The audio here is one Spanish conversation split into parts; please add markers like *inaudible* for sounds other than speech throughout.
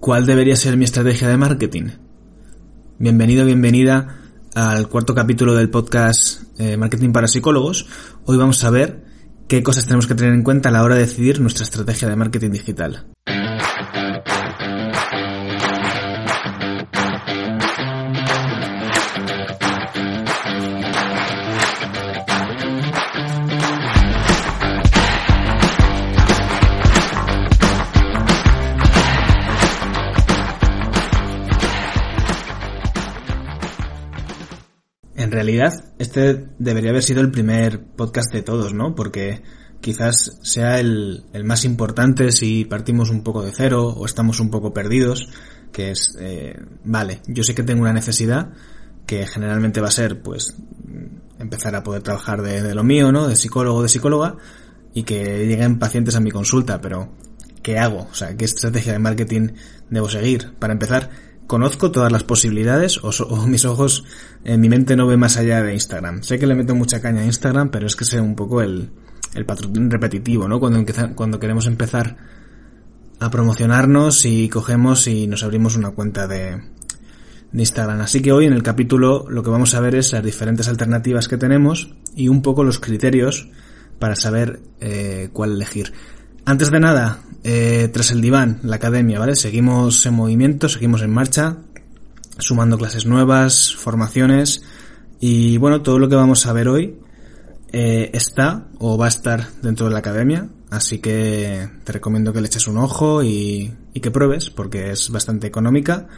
¿Cuál debería ser mi estrategia de marketing? Bienvenido, bienvenida al cuarto capítulo del podcast eh, Marketing para Psicólogos. Hoy vamos a ver qué cosas tenemos que tener en cuenta a la hora de decidir nuestra estrategia de marketing digital. Realidad, este debería haber sido el primer podcast de todos, ¿no? Porque quizás sea el, más importante si partimos un poco de cero o estamos un poco perdidos, que es, eh, vale, yo sé que tengo una necesidad que generalmente va a ser, pues, empezar a poder trabajar de, de lo mío, ¿no? De psicólogo de psicóloga y que lleguen pacientes a mi consulta, pero ¿qué hago? O sea, ¿qué estrategia de marketing debo seguir? Para empezar, conozco todas las posibilidades o, *laughs* mis ojos, en mi mente no ve más allá de Instagram. Sé que le meto mucha caña a Instagram, pero es que sé un poco el, el repetitivo, ¿no? Cuando, cuando queremos empezar a promocionarnos y cogemos y nos abrimos una cuenta de, de Instagram. Así que hoy en el capítulo lo que vamos a ver es las diferentes alternativas que tenemos y un poco los criterios para saber eh, cuál elegir. Antes de nada, eh, tras el diván, la academia, ¿vale? Seguimos en movimiento, seguimos en marcha, sumando clases nuevas, formaciones y bueno, todo lo que vamos a ver hoy eh, está o va a estar dentro de la academia, así que te recomiendo que le eches un ojo y, que pruebes porque es bastante económica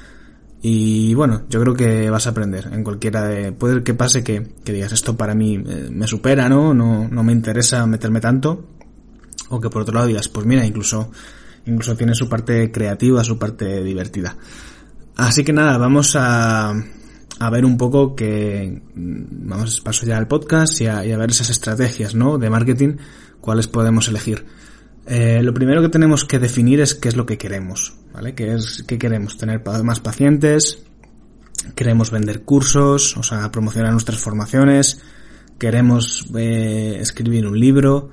y bueno, yo creo que vas a aprender en cualquiera de... Puede que pase que, que digas esto para mí eh, me supera, ¿no? ¿no? No me interesa meterme tanto o que por otro lado digas, pues mira, incluso, incluso tiene su parte creativa, su parte divertida. Así que nada, vamos a, a ver un poco que, mm, vamos, paso ya al podcast y a, ver esas estrategias, ¿no? De marketing, cuáles podemos elegir. Eh, lo primero que tenemos que definir es qué es lo que queremos, ¿vale? ¿Qué es, qué queremos? Tener más pacientes, queremos vender cursos, o sea, promocionar nuestras formaciones, queremos eh, escribir un libro,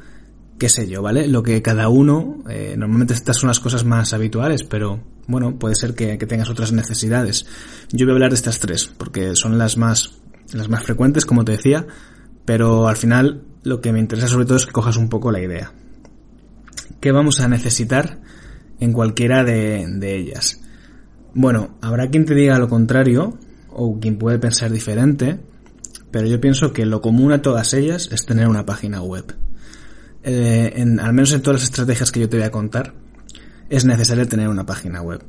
qué sé yo, ¿vale? Lo que cada uno, eh, normalmente estas son las cosas más habituales, pero bueno, puede ser que, tengas otras necesidades. Yo voy a hablar de estas tres, porque son las más, las más frecuentes, como te decía, pero al final lo que me interesa sobre todo es que cojas un poco la idea. ¿Qué vamos a necesitar en cualquiera de, de ellas? Bueno, habrá quien te diga lo contrario, o quien puede pensar diferente, pero yo pienso que lo común a todas ellas es tener una página web eh, en, al menos en todas las estrategias que yo te voy a contar, es necesario tener una página web.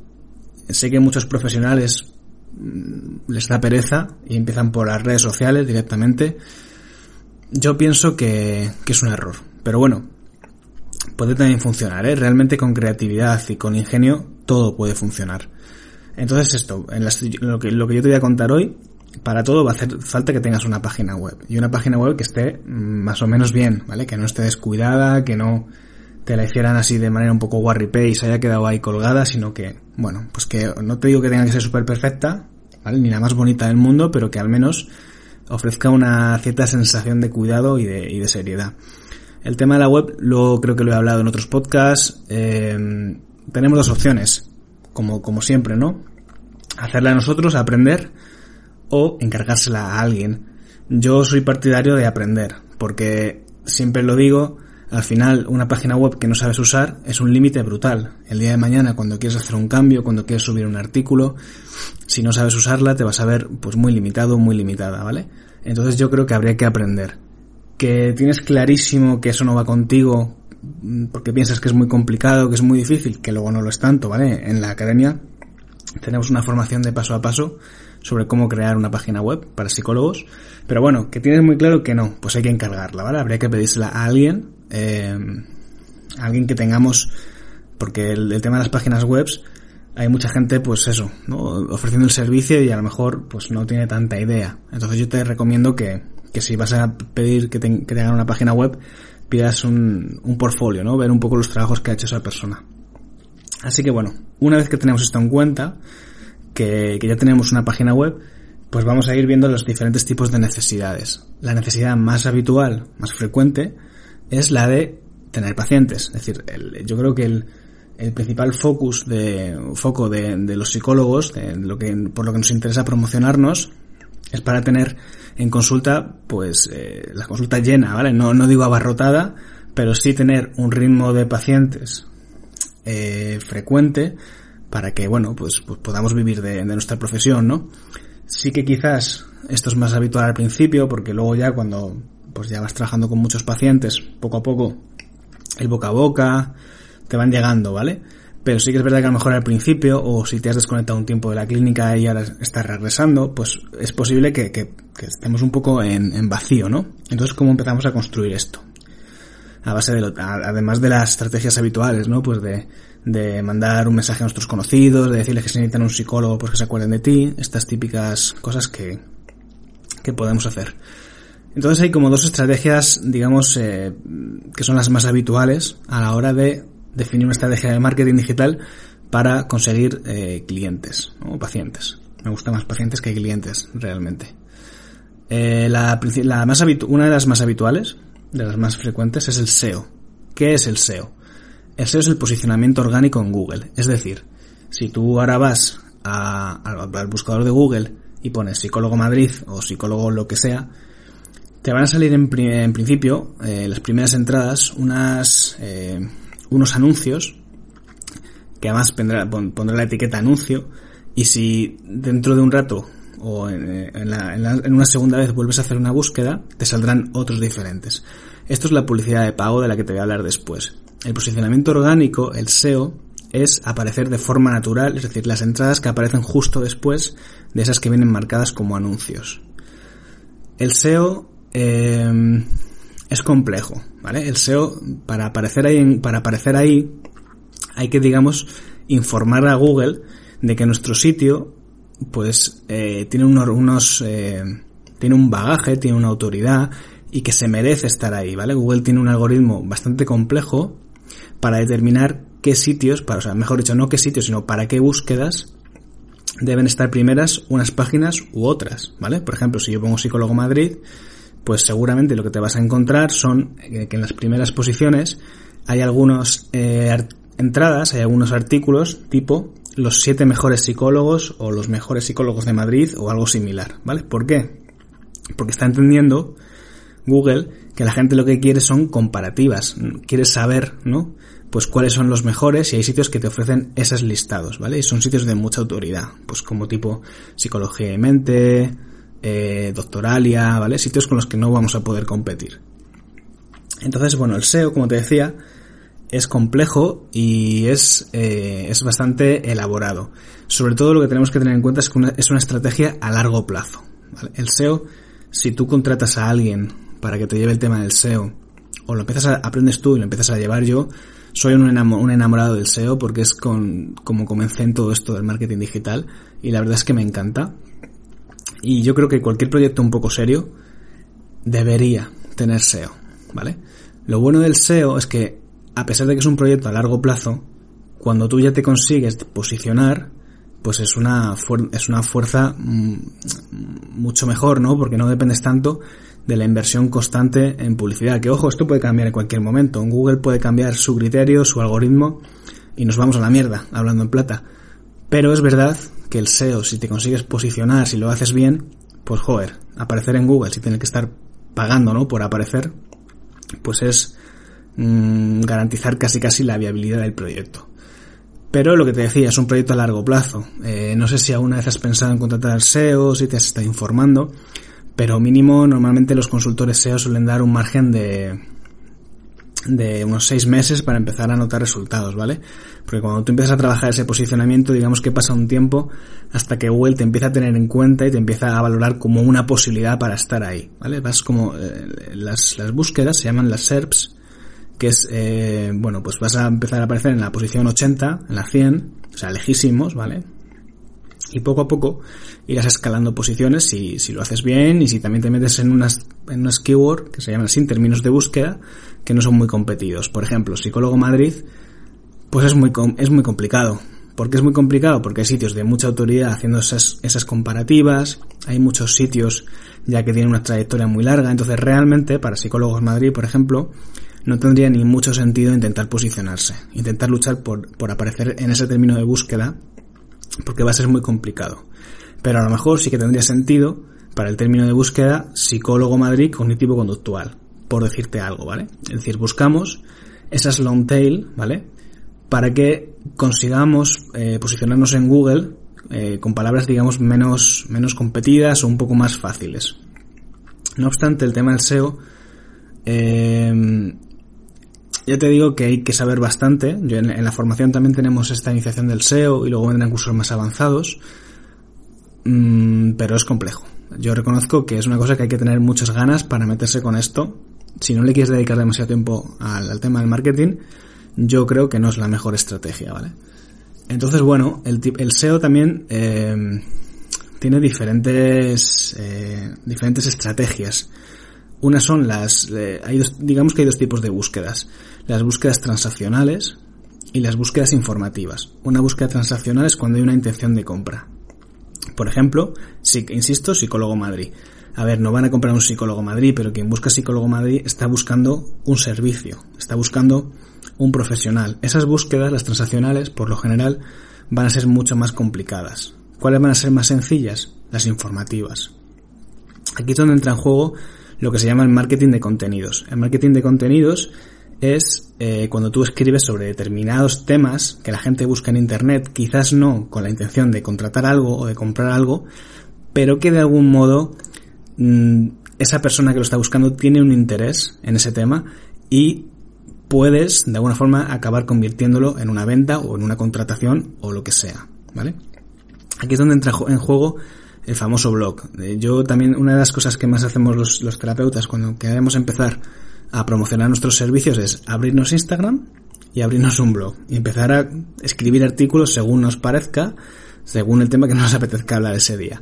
Sé que muchos profesionales mm, les da pereza y empiezan por las redes sociales directamente. Yo pienso que, que es un error. Pero bueno, puede también funcionar, ¿eh? Realmente con creatividad y con ingenio todo puede funcionar. Entonces esto, en lo, que, lo que yo te voy a contar hoy para todo va a hacer falta que tengas una página web. Y una página web que esté más o menos bien, ¿vale? Que no esté descuidada, que no te la hicieran así de manera un poco warripe y se haya quedado ahí colgada, sino que, bueno, pues que no te digo que tenga que ser súper perfecta, ¿vale? Ni la más bonita del mundo, pero que al menos ofrezca una cierta sensación de cuidado y de, y de seriedad. El tema de la web, lo creo que lo he hablado en otros podcasts. Eh, tenemos dos opciones, como, como siempre, ¿no? Hacerla nosotros, aprender, o encargársela a alguien. Yo soy partidario de aprender, porque siempre lo digo, al final una página web que no sabes usar es un límite brutal. El día de mañana cuando quieres hacer un cambio, cuando quieres subir un artículo, si no sabes usarla te vas a ver pues muy limitado, muy limitada, ¿vale? Entonces yo creo que habría que aprender. Que tienes clarísimo que eso no va contigo porque piensas que es muy complicado, que es muy difícil, que luego no lo es tanto, ¿vale? En la academia tenemos una formación de paso a paso sobre cómo crear una página web para psicólogos. Pero bueno, que tienes muy claro que no, pues hay que encargarla, ¿vale? Habría que pedírsela a alguien, eh, alguien que tengamos, porque el, tema de las páginas web, hay mucha gente, pues eso, ¿no? ofreciendo el servicio y a lo mejor pues no tiene tanta idea. Entonces yo te recomiendo que, que si vas a pedir que te, que hagan una página web, pidas un, un portfolio, ¿no? Ver un poco los trabajos que ha hecho esa persona. Así que bueno, una vez que tenemos esto en cuenta, que, ya tenemos una página web, pues vamos a ir viendo los diferentes tipos de necesidades. La necesidad más habitual, más frecuente, es la de tener pacientes. Es decir, yo creo que el, el principal focus de, foco de, los psicólogos, de lo que, por lo que nos interesa promocionarnos, es para tener en consulta, pues, eh, la consulta llena, ¿vale? No, no digo abarrotada, pero sí tener un ritmo de pacientes eh, frecuente para que, bueno, pues, pues podamos vivir de, de, nuestra profesión, ¿no? Sí que quizás esto es más habitual al principio, porque luego ya cuando pues ya vas trabajando con muchos pacientes, poco a poco, el boca a boca, te van llegando, ¿vale? Pero sí que es verdad que a lo mejor al principio, o si te has desconectado un tiempo de la clínica y ahora estás regresando, pues es posible que, que, que estemos un poco en, en, vacío, ¿no? Entonces, ¿cómo empezamos a construir esto? A base de lo, además de las estrategias habituales, ¿no? Pues de, de mandar un mensaje a nuestros conocidos, de decirles que se necesitan un psicólogo, pues que se acuerden de ti, estas típicas cosas que, que podemos hacer. Entonces hay como dos estrategias, digamos, eh, que son las más habituales a la hora de definir una estrategia de marketing digital para conseguir eh, clientes o pacientes. Me gusta más pacientes que clientes, realmente. Eh, la, la más una de las más habituales, de las más frecuentes, es el SEO. ¿Qué es el SEO? El SEO es el posicionamiento orgánico en Google. Es decir, si tú ahora vas al buscador de Google y pones psicólogo Madrid o psicólogo lo que sea, te van a salir en, principio, eh, las primeras entradas, unas, eh, unos anuncios, que además pondrá, la etiqueta anuncio, y si dentro de un rato o en, la, en, la, en, una segunda vez vuelves a hacer una búsqueda, te saldrán otros diferentes. Esto es la publicidad de pago de la que te voy a hablar después. El posicionamiento orgánico, el SEO, es aparecer de forma natural, es decir, las entradas que aparecen justo después de esas que vienen marcadas como anuncios. El SEO eh, es complejo, ¿vale? El SEO, para aparecer ahí, para aparecer ahí, hay que, digamos, informar a Google de que nuestro sitio, pues, eh, tiene unos, unos eh, tiene un bagaje, tiene una autoridad y que se merece estar ahí, ¿vale? Google tiene un algoritmo bastante complejo para determinar qué sitios, para, o sea, mejor dicho, no qué sitios, sino para qué búsquedas deben estar primeras unas páginas u otras, ¿vale? Por ejemplo, si yo pongo psicólogo Madrid, pues seguramente lo que te vas a encontrar son que en las primeras posiciones hay algunas eh, entradas, hay algunos artículos tipo los siete mejores psicólogos o los mejores psicólogos de Madrid o algo similar, ¿vale? ¿Por qué? Porque está entendiendo Google que la gente lo que quiere son comparativas, quiere saber, ¿no? Pues cuáles son los mejores y hay sitios que te ofrecen esos listados, ¿vale? Y son sitios de mucha autoridad, pues como tipo psicología y mente, eh, Doctoralia, ¿vale? Sitios con los que no vamos a poder competir. Entonces, bueno, el SEO, como te decía, es complejo y es, eh, es bastante elaborado. Sobre todo lo que tenemos que tener en cuenta es que una, es una estrategia a largo plazo. ¿vale? El SEO, si tú contratas a alguien para que te lleve el tema del SEO, o lo empiezas a, aprendes tú y lo empiezas a llevar yo, soy un, enamorado del SEO porque es con, como comencé en todo esto del marketing digital y la verdad es que me encanta. Y yo creo que cualquier proyecto un poco serio debería tener SEO, ¿vale? Lo bueno del SEO es que, a pesar de que es un proyecto a largo plazo, cuando tú ya te consigues posicionar, pues es una, es una fuerza mm, mucho mejor, ¿no? Porque no dependes tanto de la inversión constante en publicidad. Que ojo, esto puede cambiar en cualquier momento. En Google puede cambiar su criterio, su algoritmo y nos vamos a la mierda, hablando en plata. Pero es verdad que el SEO, si te consigues posicionar, si lo haces bien, pues joder, aparecer en Google, si tienes que estar pagando, ¿no? Por aparecer, pues es mmm, garantizar casi casi la viabilidad del proyecto. Pero lo que te decía, es un proyecto a largo plazo. Eh, no sé si alguna vez has pensado en contratar SEO, si te has estado informando, pero mínimo normalmente los consultores SEO suelen dar un margen de, de unos seis meses para empezar a notar resultados, ¿vale? Porque cuando tú empiezas a trabajar ese posicionamiento, digamos que pasa un tiempo hasta que Google te empieza a tener en cuenta y te empieza a valorar como una posibilidad para estar ahí, ¿vale? Vas como, eh, las, las búsquedas se llaman las SERPs, que es, eh, bueno, pues vas a empezar a aparecer en la posición 80, en la 100, o sea, lejísimos, ¿vale? Y poco a poco irás escalando posiciones si, si lo haces bien y si también te metes en unas, en unas keyword que se llaman así términos de búsqueda que no son muy competidos. Por ejemplo, psicólogo Madrid, pues es muy, es muy complicado. ¿Por qué es muy complicado? Porque hay sitios de mucha autoridad haciendo esas, esas comparativas, hay muchos sitios ya que tienen una trayectoria muy larga, entonces realmente para psicólogos Madrid, por ejemplo, no tendría ni mucho sentido intentar posicionarse, intentar luchar por, por aparecer en ese término de búsqueda, porque va a ser muy complicado. Pero a lo mejor sí que tendría sentido para el término de búsqueda psicólogo Madrid cognitivo conductual, por decirte algo, ¿vale? Es decir, buscamos esas long tail, ¿vale? Para que consigamos eh, posicionarnos en Google eh, con palabras, digamos, menos, menos competidas o un poco más fáciles. No obstante, el tema del SEO, eh, ya te digo que hay que saber bastante. Yo en, la formación también tenemos esta iniciación del SEO y luego vendrán cursos más avanzados. Mm, pero es complejo. Yo reconozco que es una cosa que hay que tener muchas ganas para meterse con esto. Si no le quieres dedicar demasiado tiempo al, al tema del marketing, yo creo que no es la mejor estrategia, ¿vale? Entonces, bueno, el, el SEO también eh, tiene diferentes, eh, diferentes estrategias. Unas son las, eh, hay dos, digamos que hay dos tipos de búsquedas. Las búsquedas transaccionales y las búsquedas informativas. Una búsqueda transaccional es cuando hay una intención de compra. Por ejemplo, si, insisto, psicólogo Madrid. A ver, no van a comprar un psicólogo Madrid, pero quien busca psicólogo Madrid está buscando un servicio, está buscando un profesional. Esas búsquedas, las transaccionales, por lo general, van a ser mucho más complicadas. ¿Cuáles van a ser más sencillas? Las informativas. Aquí es donde entra en juego lo que se llama el marketing de contenidos. El marketing de contenidos es eh, cuando tú escribes sobre determinados temas que la gente busca en Internet, quizás no con la intención de contratar algo o de comprar algo, pero que de algún modo mmm, esa persona que lo está buscando tiene un interés en ese tema y puedes de alguna forma acabar convirtiéndolo en una venta o en una contratación o lo que sea, ¿vale? Aquí es donde entra en juego el famoso blog. Eh, yo también, una de las cosas que más hacemos los, los terapeutas cuando queremos empezar a promocionar nuestros servicios es abrirnos Instagram y abrirnos un blog y empezar a escribir artículos según nos parezca, según el tema que nos *laughs* apetezca hablar ese día.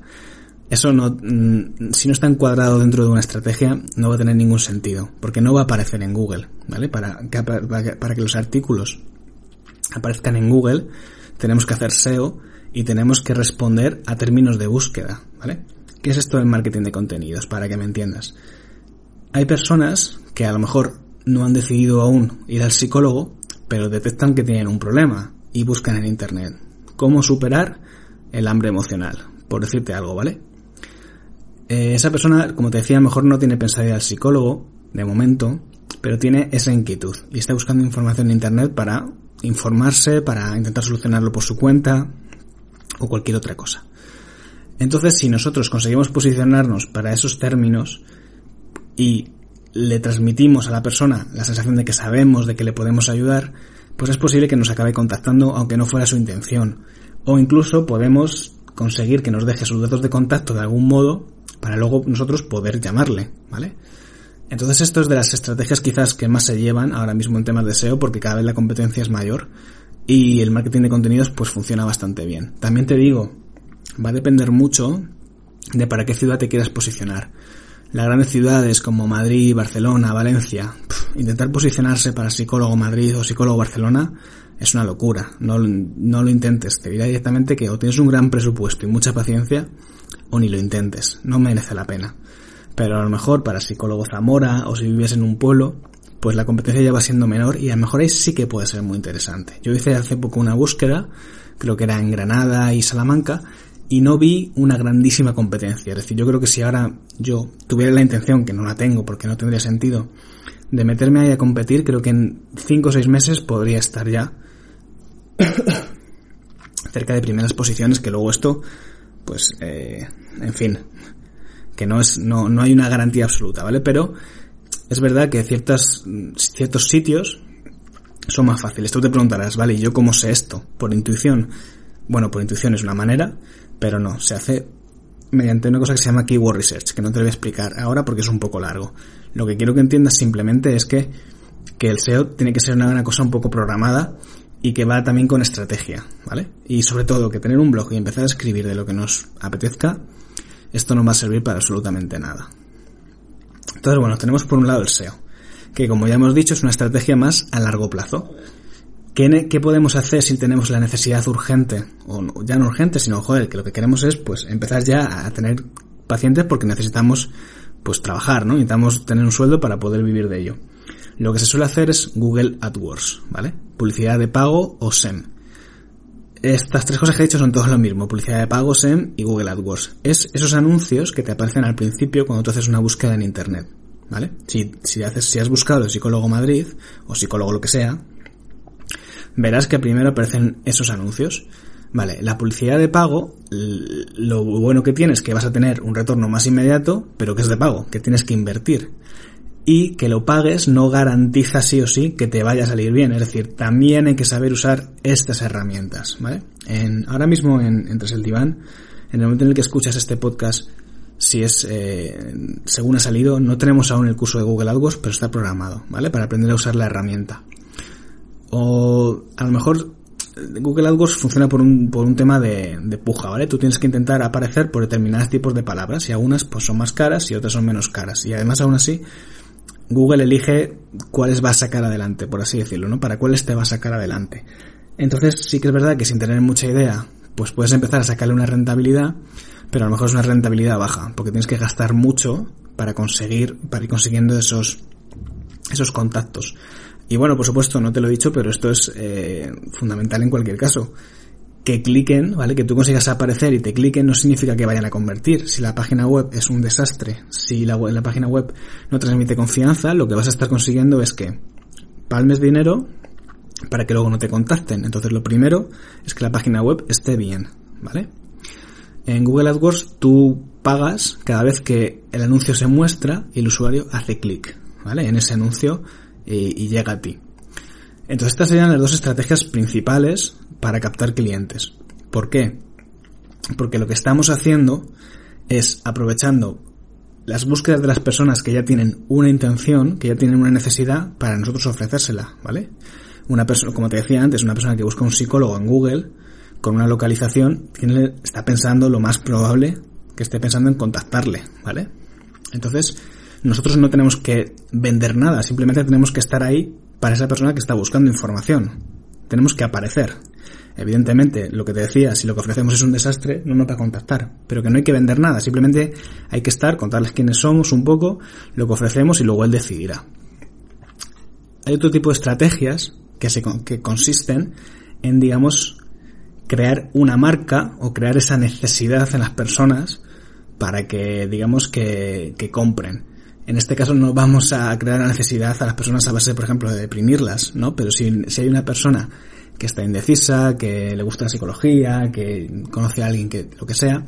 Eso no, mm, si no está encuadrado dentro de una estrategia, no va a tener ningún sentido, porque no va a aparecer en Google, ¿vale? Para que, para que los artículos aparezcan en Google, tenemos que hacer SEO y tenemos que responder a términos de búsqueda, ¿vale? ¿Qué es esto del marketing de contenidos? Para que me entiendas. Hay personas que a lo mejor no han decidido aún ir al psicólogo, pero detectan que tienen un problema y buscan en internet cómo superar el hambre emocional, por decirte algo, ¿vale? Eh, esa persona, como te decía, a lo mejor no tiene pensado ir al psicólogo, de momento, pero tiene esa inquietud y está buscando información en Internet para informarse, para intentar solucionarlo por su cuenta o cualquier otra cosa. Entonces, si nosotros conseguimos posicionarnos para esos términos y le transmitimos a la persona la sensación de que sabemos, de que le podemos ayudar, pues es posible que nos acabe contactando aunque no fuera su intención. O incluso podemos conseguir que nos deje sus datos de contacto de algún modo para luego nosotros poder llamarle, ¿vale? Entonces esto es de las estrategias quizás que más se llevan ahora mismo en temas de SEO porque cada vez la competencia es mayor y el marketing de contenidos pues funciona bastante bien. También te digo, va a depender mucho de para qué ciudad te quieras posicionar. Las grandes ciudades como Madrid, Barcelona, Valencia, intentar posicionarse para psicólogo Madrid o psicólogo Barcelona es una locura. No, no lo intentes. Te dirá directamente que o tienes un gran presupuesto y mucha paciencia o ni lo intentes, no merece la pena. Pero a lo mejor para psicólogo Zamora o si vives en un pueblo, pues la competencia ya va siendo menor y a lo mejor ahí sí que puede ser muy interesante. Yo hice hace poco una búsqueda, creo que era en Granada y Salamanca, y no vi una grandísima competencia. Es decir, yo creo que si ahora yo tuviera la intención, que no la tengo porque no tendría sentido, de meterme ahí a competir, creo que en 5 o 6 meses podría estar ya *coughs* cerca de primeras posiciones, que luego esto pues, eh, en fin, que no es, no, no hay una garantía absoluta, ¿vale? Pero es verdad que ciertas, ciertos sitios son más fáciles. Tú te preguntarás, vale, ¿y yo cómo sé esto? ¿Por intuición? Bueno, por intuición es una manera, pero no, se hace mediante una cosa que se llama Keyword Research, que no te voy a explicar ahora porque es un poco largo. Lo que quiero que entiendas simplemente es que, que el SEO tiene que ser una, una cosa un poco programada y que va también con estrategia, ¿vale? Y sobre todo que tener un blog y empezar a escribir de lo que nos apetezca, esto no va a servir para absolutamente nada. Entonces, bueno, tenemos por un lado el SEO, que como ya hemos dicho es una estrategia más a largo plazo. ¿Qué, podemos hacer si tenemos la necesidad urgente? O ya no urgente, sino, joder, que lo que queremos es, pues, empezar ya a tener pacientes porque necesitamos, pues, trabajar, ¿no? Necesitamos tener un sueldo para poder vivir de ello. Lo que se suele hacer es Google AdWords, ¿vale? Publicidad de pago o SEM. Estas tres cosas que he dicho son todos lo mismo, publicidad de pago, SEM y Google AdWords. Es esos anuncios que te aparecen al principio cuando tú haces una búsqueda en Internet, ¿vale? Si, si, haces, si has buscado psicólogo Madrid o psicólogo lo que sea, verás que primero aparecen esos anuncios. Vale, la publicidad de pago, lo bueno que tiene es que vas a tener un retorno más inmediato, pero que es de pago, que tienes que invertir y que lo pagues no garantiza sí o sí que te vaya a salir bien. Es decir, también hay que saber usar estas herramientas, ¿vale? En, ahora mismo en, en el Diván, en el momento en el que escuchas este podcast, si es eh, según ha salido, no tenemos aún el curso de Google AdWords, pero está programado, ¿vale? Para aprender a usar la herramienta. O a lo mejor Google AdWords funciona por un, por un tema de, de, puja, ¿vale? Tú tienes que intentar aparecer por determinados tipos de palabras y algunas pues son más caras y otras son menos caras. Y además aún así Google elige cuáles va a sacar adelante, por así decirlo, ¿no? Para cuáles te va a sacar adelante. Entonces sí que es verdad que sin tener mucha idea, pues puedes empezar a sacarle una rentabilidad, pero a lo mejor es una rentabilidad baja, porque tienes que gastar mucho para conseguir, para ir consiguiendo esos, esos contactos. Y bueno, por supuesto, no te lo he dicho, pero esto es eh, fundamental en cualquier caso que cliquen, ¿vale? Que tú consigas aparecer y te cliquen no significa que vayan a convertir. Si la página web es un desastre, si la, página web no transmite confianza, lo que vas a estar consiguiendo es que palmes dinero para que luego no te contacten. Entonces lo primero es que la página web esté bien, ¿vale? En Google AdWords tú pagas cada vez que el anuncio se muestra y el usuario hace clic, ¿vale? En ese anuncio y, y llega a ti. Entonces estas serían las dos estrategias principales para captar clientes. ¿Por qué? Porque lo que estamos haciendo es aprovechando las búsquedas de las personas que ya tienen una intención, que ya tienen una necesidad, para nosotros ofrecérsela, ¿vale? Una persona, como te decía antes, una persona que busca un psicólogo en Google, con una localización, está pensando lo más probable que esté pensando en contactarle, ¿vale? Entonces, nosotros no tenemos que vender nada, simplemente tenemos que estar ahí para esa persona que está buscando información. Tenemos que aparecer. Evidentemente, lo que te decía, si lo que ofrecemos es un desastre, no nos va a contactar. Pero que no hay que vender nada, simplemente hay que estar, contarles quiénes somos un poco, lo que ofrecemos y luego él decidirá. Hay otro tipo de estrategias que, se, que consisten en, digamos, crear una marca o crear esa necesidad en las personas para que, digamos, que, que compren. En este caso no vamos a crear la necesidad a las personas a base, por ejemplo, de deprimirlas, ¿no? Pero si, si hay una persona que está indecisa, que le gusta la psicología, que conoce a alguien que lo que sea,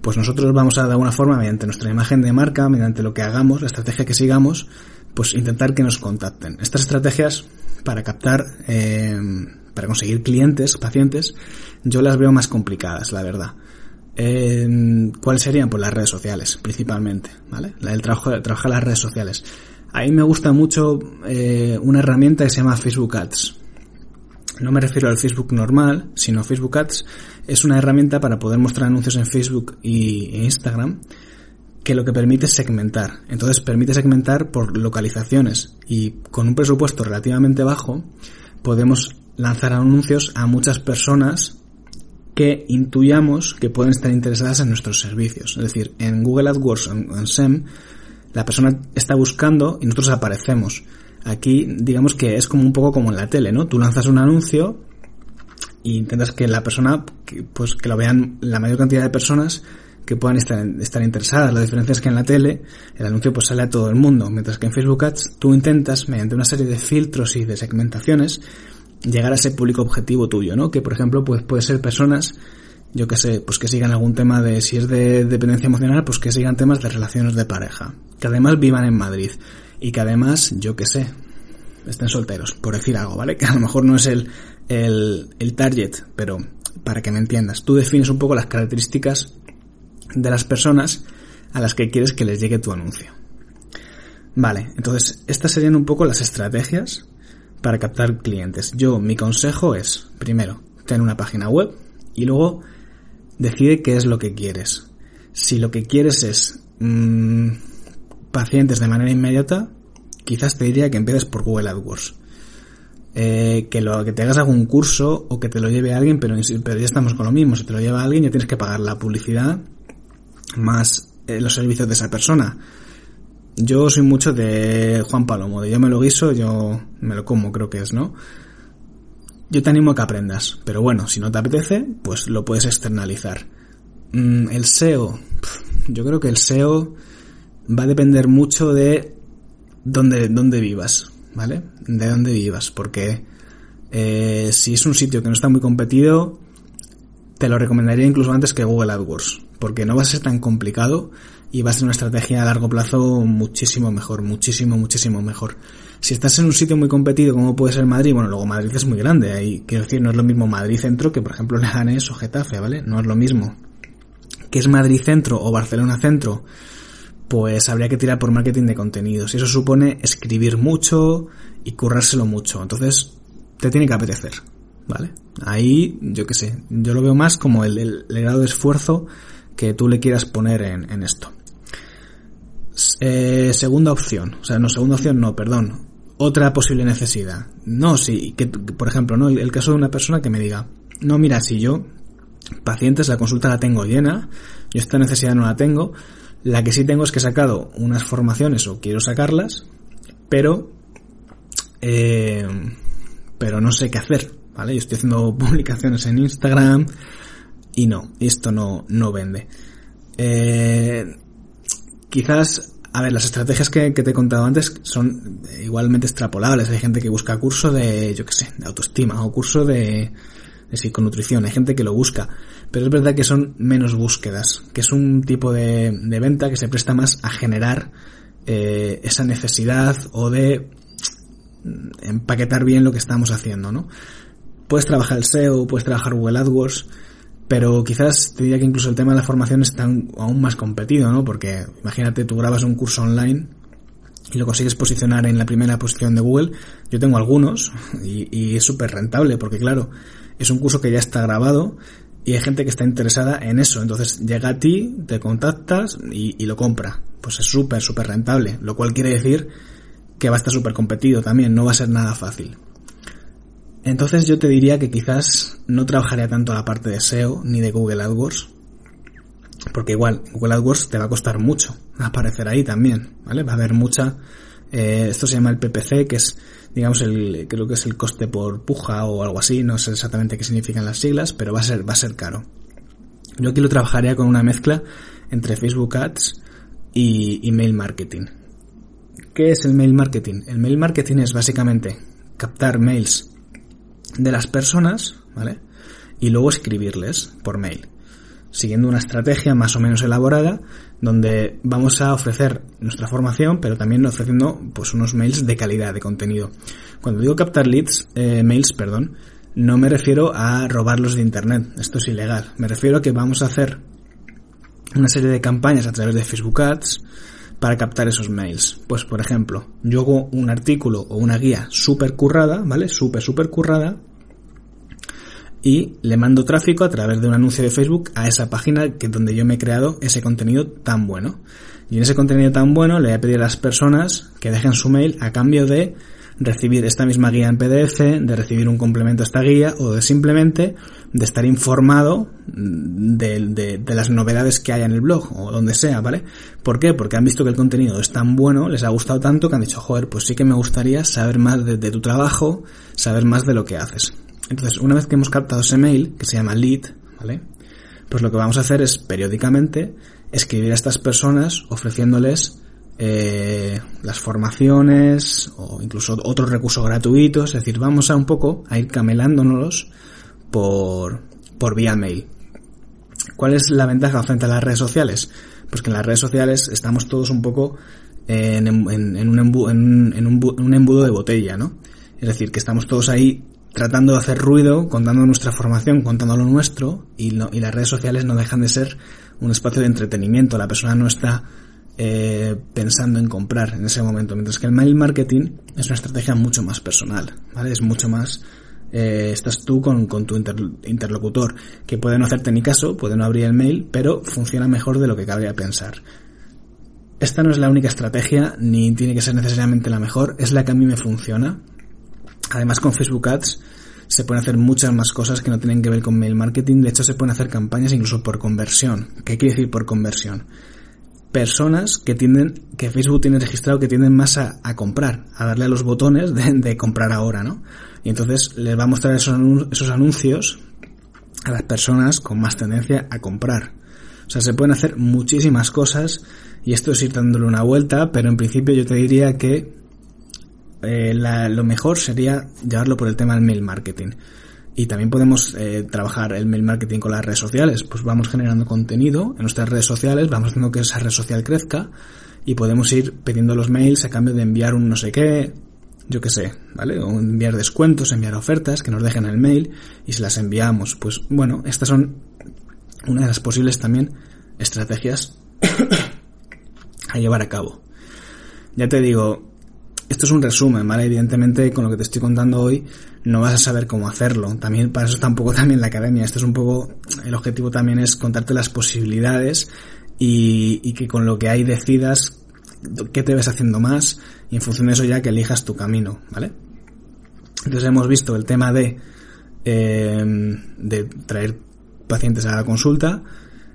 pues nosotros vamos a de alguna forma, mediante nuestra imagen de marca, mediante lo que hagamos, la estrategia que sigamos, pues intentar que nos contacten. Estas estrategias para captar, eh, para conseguir clientes, pacientes, yo las veo más complicadas, la verdad. Eh, ¿Cuáles serían? Pues las redes sociales, principalmente, ¿vale? El trabajo, trabajar las redes sociales. A mí me gusta mucho eh, una herramienta que se llama Facebook Ads no me refiero al Facebook normal, sino Facebook Ads, es una herramienta para poder mostrar anuncios en Facebook y Instagram que lo que permite es segmentar. Entonces permite segmentar por localizaciones y con un presupuesto relativamente bajo podemos lanzar anuncios a muchas personas que intuyamos que pueden estar interesadas en nuestros servicios. Es decir, en Google AdWords o en SEM, la persona está buscando y nosotros aparecemos. Aquí, digamos que es como un poco como en la tele, ¿no? Tú lanzas un anuncio e intentas que la persona, pues que lo vean la mayor cantidad de personas que puedan estar, estar interesadas. La diferencia es que en la tele el anuncio pues sale a todo el mundo, mientras que en Facebook Ads tú intentas, mediante una serie de filtros y de segmentaciones, llegar a ese público objetivo tuyo, ¿no? Que por ejemplo pues puede ser personas yo que sé, pues que sigan algún tema de, si es de dependencia emocional, pues que sigan temas de relaciones de pareja. Que además vivan en Madrid y que además, yo que sé, estén solteros, por decir algo, ¿vale? *laughs* Que a lo mejor no es el, el, el target, pero para que me entiendas, tú defines un poco las características de las personas a las que quieres que les llegue tu anuncio. Vale, entonces estas serían un poco las estrategias para captar clientes. Yo, mi consejo es, primero, tener una página web y luego decide qué es lo que quieres. Si lo que quieres es mmm, pacientes de manera inmediata, quizás te diría que empieces por Google AdWords. Eh, que lo que te hagas algún curso o que te lo lleve alguien, pero, pero ya estamos con lo mismo. Si te lo lleva alguien, ya tienes que pagar la publicidad más eh, los servicios de esa persona. Yo soy mucho de Juan Palomo, de yo me lo guiso, yo me lo como, creo que es, ¿no? Yo te animo a que aprendas, pero bueno, si no te apetece, pues lo puedes externalizar. Mm, el SEO, yo creo que el SEO va a depender mucho de dónde, dónde vivas, ¿vale? De dónde vivas, porque eh, si es un sitio que no está muy competido, te lo recomendaría incluso antes que Google AdWords, porque no va a ser tan complicado y va a ser una estrategia a largo plazo muchísimo mejor, muchísimo, muchísimo mejor. Si estás en un sitio muy competido como puede ser Madrid, bueno, luego Madrid es muy grande, ahí quiero decir, no es lo mismo Madrid Centro que por ejemplo *laughs* Leganés o Getafe, ¿vale? No es lo mismo. ¿Qué es Madrid Centro o Barcelona Centro? Pues habría que tirar por marketing de contenidos y eso supone escribir mucho y currárselo mucho. Entonces, te tiene que apetecer, ¿vale? Ahí, yo qué sé, yo lo veo más como el, grado de esfuerzo que tú le quieras poner en, en esto. Eh, segunda opción, o sea, no, segunda opción no, perdón. Otra posible necesidad. No, sí, que, por ejemplo, ¿no? El, caso de una persona que me diga, no, mira, si yo, pacientes, la consulta la tengo llena, yo esta necesidad no la tengo, la que sí tengo es que he sacado unas formaciones o quiero sacarlas, pero, eh, pero no sé qué hacer, ¿vale? Yo estoy haciendo *laughs* publicaciones en Instagram y no, esto no, no vende. Eh, quizás, a ver, las estrategias que, te he contado antes son igualmente extrapolables. Hay gente que busca curso de, yo qué sé, de autoestima o curso de, de psiconutrición. Hay gente que lo busca. Pero es verdad que son menos búsquedas, que es un tipo de, de venta que se presta más a generar eh, esa necesidad o de empaquetar bien lo que estamos haciendo, ¿no? Puedes trabajar el SEO, puedes trabajar Google AdWords, pero quizás te diría que incluso el tema de la formación está aún más competido, ¿no? Porque imagínate, tú grabas un curso online y lo consigues posicionar en la primera posición de Google. Yo tengo algunos *laughs* y, es súper rentable porque claro, es un curso que ya está grabado y hay gente que está interesada en eso. Entonces llega a ti, te contactas y, y lo compra. Pues es súper, súper rentable. Lo cual quiere decir que va a estar súper competido también, no va a ser nada fácil. Entonces yo te diría que quizás no trabajaría tanto la parte de SEO ni de Google AdWords, porque igual Google AdWords te va a costar mucho aparecer ahí también, ¿vale? Va a haber mucha, eh, esto se llama el PPC, que es, digamos, el, creo que es el coste por puja o algo así, no sé exactamente qué significan las siglas, pero va a ser, va a ser caro. Yo aquí lo trabajaría con una mezcla entre Facebook Ads y email marketing. ¿Qué es el mail marketing? El mail marketing es básicamente captar mails de las personas, ¿vale? Y luego escribirles por mail, siguiendo una estrategia más o menos elaborada donde vamos a ofrecer nuestra formación, pero también ofreciendo pues unos mails de calidad de contenido. Cuando digo captar leads, eh, mails, perdón, no me refiero a robarlos de internet, esto es ilegal. Me refiero a que vamos a hacer una serie de campañas a través de Facebook Ads, para captar esos mails. Pues por ejemplo, yo hago un artículo o una guía súper currada, ¿vale? Súper, súper currada. Y le mando tráfico a través de un anuncio de Facebook a esa página que donde yo me he creado ese contenido tan bueno. Y en ese contenido tan bueno le voy a pedir a las personas que dejen su mail a cambio de recibir esta misma guía en PDF, de recibir un complemento a esta guía o de simplemente de estar informado de, de, las novedades que hay en el blog o donde sea, ¿vale? ¿Por qué? Porque han visto que el contenido es tan bueno, les ha gustado tanto que han dicho, joder, pues sí que me gustaría saber más de, de tu trabajo, saber más de lo que haces. Entonces, una vez que hemos captado ese mail, que se llama lead, ¿vale? Pues lo que vamos a hacer es periódicamente escribir a estas personas ofreciéndoles eh, las formaciones o incluso otros recursos gratuitos, es decir, vamos a un poco a ir camelándonos por, por vía mail. ¿Cuál es la ventaja frente a las redes sociales? Pues que en las redes sociales estamos todos un poco en, en, un, embudo, en, un, embudo de botella, ¿no? Es decir, que estamos todos ahí tratando de hacer ruido, contando nuestra formación, contando lo nuestro, y, y las redes sociales no dejan de ser un espacio de entretenimiento. La persona no está eh, pensando en comprar en ese momento. Mientras que el mail marketing es una estrategia mucho más personal, ¿vale? Es mucho más, eh, estás tú con, con tu interlocutor, que puede no hacerte ni caso, puede no abrir el mail, pero funciona mejor de lo que cabría pensar. Esta no es la única estrategia, ni tiene que ser necesariamente la mejor, es la que a mí me funciona. Además con Facebook Ads se pueden hacer muchas más cosas que no tienen que ver con mail marketing, de hecho se pueden hacer campañas incluso por conversión. ¿Qué quiere decir por conversión? Personas que tienden, que Facebook tiene registrado que tienden más a, comprar, a darle a los botones de, comprar ahora, ¿no? Y entonces les va a mostrar esos, esos anuncios a las personas con más tendencia a comprar. O sea, se pueden hacer muchísimas cosas y esto es ir dándole una vuelta, pero en principio yo te diría que eh, lo mejor sería llevarlo por el tema del mail marketing. Y también podemos eh, trabajar el mail marketing con las redes sociales. Pues vamos generando contenido en nuestras redes sociales, vamos haciendo que esa red social crezca y podemos ir pidiendo los mails a cambio de enviar un no sé qué, yo qué sé, ¿vale? O enviar descuentos, enviar ofertas que nos dejen el mail y se las enviamos. Pues bueno, estas son una de las posibles también estrategias *coughs* a llevar a cabo. Ya te digo, esto es un resumen, ¿vale? Evidentemente, con lo que te estoy contando hoy, no vas a saber cómo hacerlo. También, para eso está un poco también la academia. Esto es un poco, el objetivo también es contarte las posibilidades y, que con lo que hay decidas qué te ves haciendo más y en función de eso ya que elijas tu camino, ¿vale? Entonces hemos visto el tema de, eh, de traer pacientes a la consulta,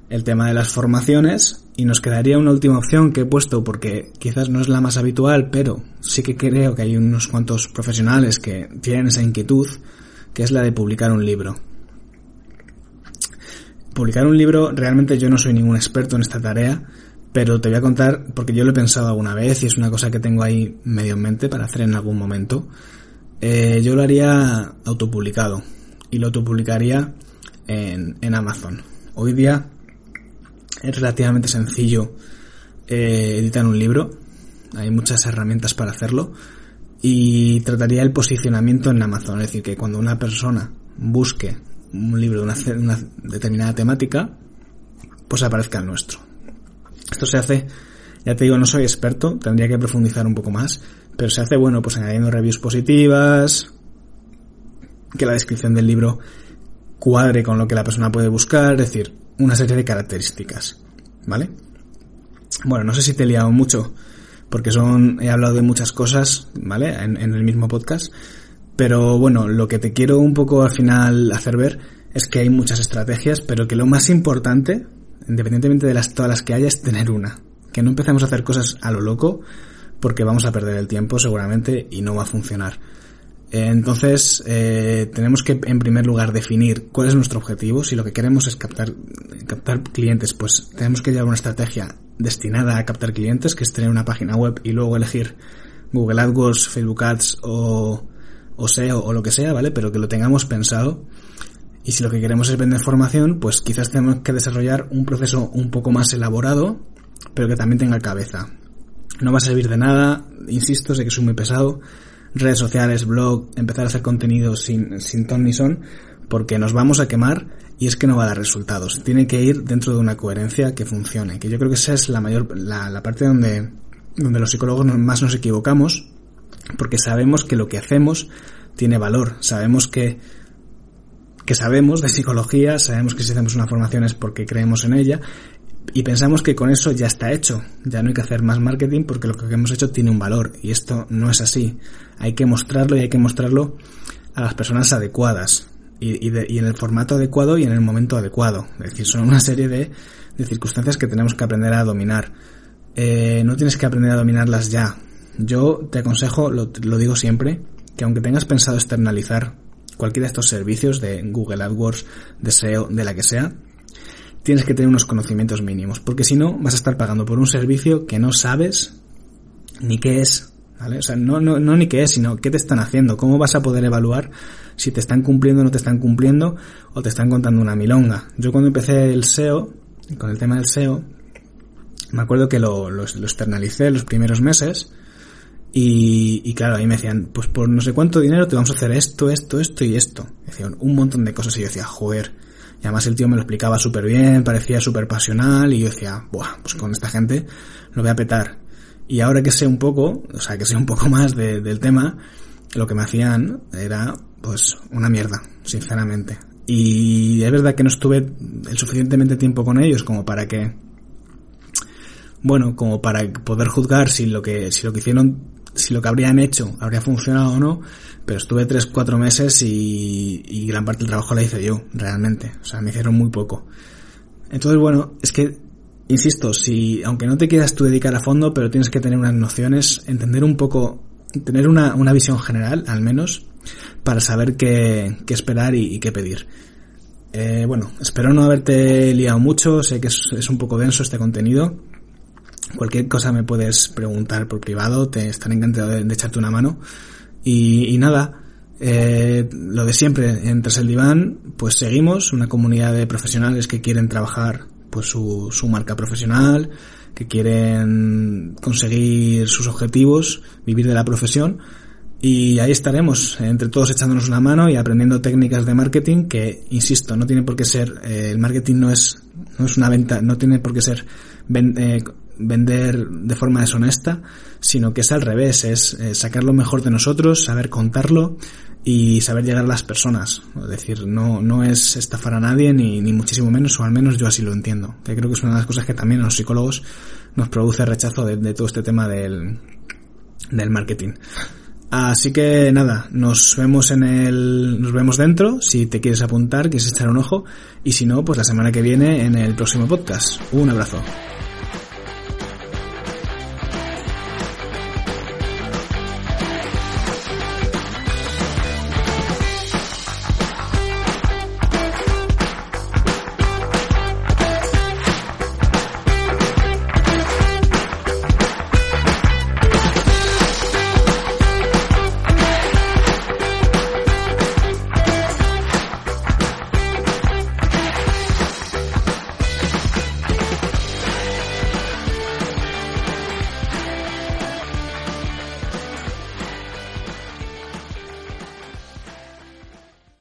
el tema de las formaciones y nos quedaría una última opción que he puesto porque quizás no es la más habitual, pero sí que creo que hay unos cuantos profesionales que tienen esa inquietud, que es la de publicar un libro. Publicar un libro, realmente yo no soy ningún experto en esta tarea, pero te voy a contar, porque yo lo he pensado alguna vez y es una cosa que tengo ahí medio en mente para hacer en algún momento. Eh, yo lo haría autopublicado y lo autopublicaría en, en Amazon. Hoy día es relativamente sencillo eh, editar un libro. Hay muchas herramientas para hacerlo. Y trataría el posicionamiento en Amazon. Es decir, que cuando una persona busque un libro de una, una determinada temática, pues aparezca el nuestro. Esto se hace, ya te digo, no soy experto, tendría que profundizar un poco más, pero se hace, bueno, pues añadiendo reviews positivas, que la descripción del libro cuadre con lo que la persona puede buscar, es decir, una serie de características, ¿vale? Bueno, no sé si te he liado mucho, porque son, he hablado de muchas cosas, ¿vale? En, el mismo podcast, pero bueno, lo que te quiero un poco al final hacer ver es que hay muchas estrategias, pero que lo más importante, independientemente de las, todas las que haya, es tener una. Que no empecemos a hacer cosas a lo loco, porque vamos a perder el tiempo seguramente y no va a funcionar. Entonces, eh, tenemos que, en primer lugar, definir cuál es nuestro objetivo. Si lo que queremos es captar, captar clientes, pues tenemos que llevar una estrategia destinada a captar clientes, que es tener una página web y luego elegir Google AdWords, Facebook Ads o, o SEO o lo que sea, ¿vale? Pero que lo tengamos pensado. Y si lo que queremos es vender formación, pues quizás tenemos que desarrollar un proceso un poco más elaborado, pero que también tenga cabeza. No va a servir de nada, insisto, sé que soy muy pesado, redes sociales, blog, empezar a hacer contenido sin, sin ton ni son, porque nos vamos a quemar y es que no va a dar resultados. Tiene que ir dentro de una coherencia que funcione, que yo creo que esa es la mayor, la, la parte donde, donde los psicólogos más nos equivocamos, porque sabemos que lo que hacemos tiene valor, sabemos que que sabemos de psicología, sabemos que si hacemos una formación es porque creemos en ella y pensamos que con eso ya está hecho, ya no hay que hacer más marketing porque lo que hemos hecho tiene un valor y esto no es así. Hay que mostrarlo y hay que mostrarlo a las personas adecuadas y, en el formato adecuado y en el momento adecuado. Es decir, son una serie de, circunstancias que tenemos que aprender a dominar. Eh, no tienes que aprender a dominarlas ya. Yo te aconsejo, lo, lo digo siempre, que aunque tengas pensado externalizar cualquiera de estos servicios de Google AdWords, de SEO, de la que sea, tienes que tener unos conocimientos mínimos, porque si no vas a estar pagando por un servicio que no sabes ni qué es, ¿vale? O sea, no, no, ni qué es, sino qué te están haciendo, cómo vas a poder evaluar si te están cumpliendo o no te están cumpliendo, o te están contando una milonga. Yo cuando empecé el SEO, con el tema del SEO, me acuerdo que lo, lo, externalicé los primeros meses, y, claro, ahí me decían, pues por no sé cuánto dinero te vamos a hacer esto, esto, esto y esto. Decían un montón de cosas y yo decía, joder, y además el tío me lo explicaba súper bien, parecía súper pasional y yo decía, buah, pues con esta gente lo voy a petar. Y ahora que sé un poco, o sea, que sé un poco *laughs* más del tema, lo que me hacían era, pues, una mierda, sinceramente. Y es verdad que no estuve el suficientemente tiempo con ellos como para que, bueno, como para poder juzgar si lo que, si lo que hicieron si lo que habrían hecho habría funcionado o no, pero estuve tres, cuatro meses y, gran parte del trabajo la hice yo, realmente. O sea, me hicieron muy poco. Entonces, bueno, es que insisto, si, aunque no te quieras tú dedicar a fondo, pero tienes que tener unas nociones, entender un poco, tener una, una visión general, al menos, para saber qué, qué esperar y, qué pedir. Eh, bueno, espero no haberte liado mucho, sé que es, un poco denso este contenido. Cualquier cosa me puedes preguntar por privado, te estaré encantado de, echarte una mano. Y, y nada, eh, lo de siempre, en Tras el Diván, pues seguimos, una comunidad de profesionales que quieren trabajar pues su, su marca profesional, que quieren conseguir sus objetivos, vivir de la profesión, y ahí estaremos, entre todos echándonos una mano y aprendiendo técnicas de marketing que, insisto, no tiene por qué ser, eh, el marketing no es, no es una venta, no tiene por qué ser ven, eh, vender de forma deshonesta, sino que es al revés, es eh, sacar lo mejor de nosotros, saber contarlo y saber llegar a las personas. Es decir, no, no es estafar a nadie ni, ni muchísimo menos, o al menos yo así lo entiendo. Que creo que es una de las cosas que también a los psicólogos nos produce rechazo de, de todo este tema del, del marketing. Así que nada, nos vemos en el, nos vemos dentro, si te quieres apuntar, quieres echar un ojo, y si no, pues la semana que viene en el próximo podcast. Un abrazo.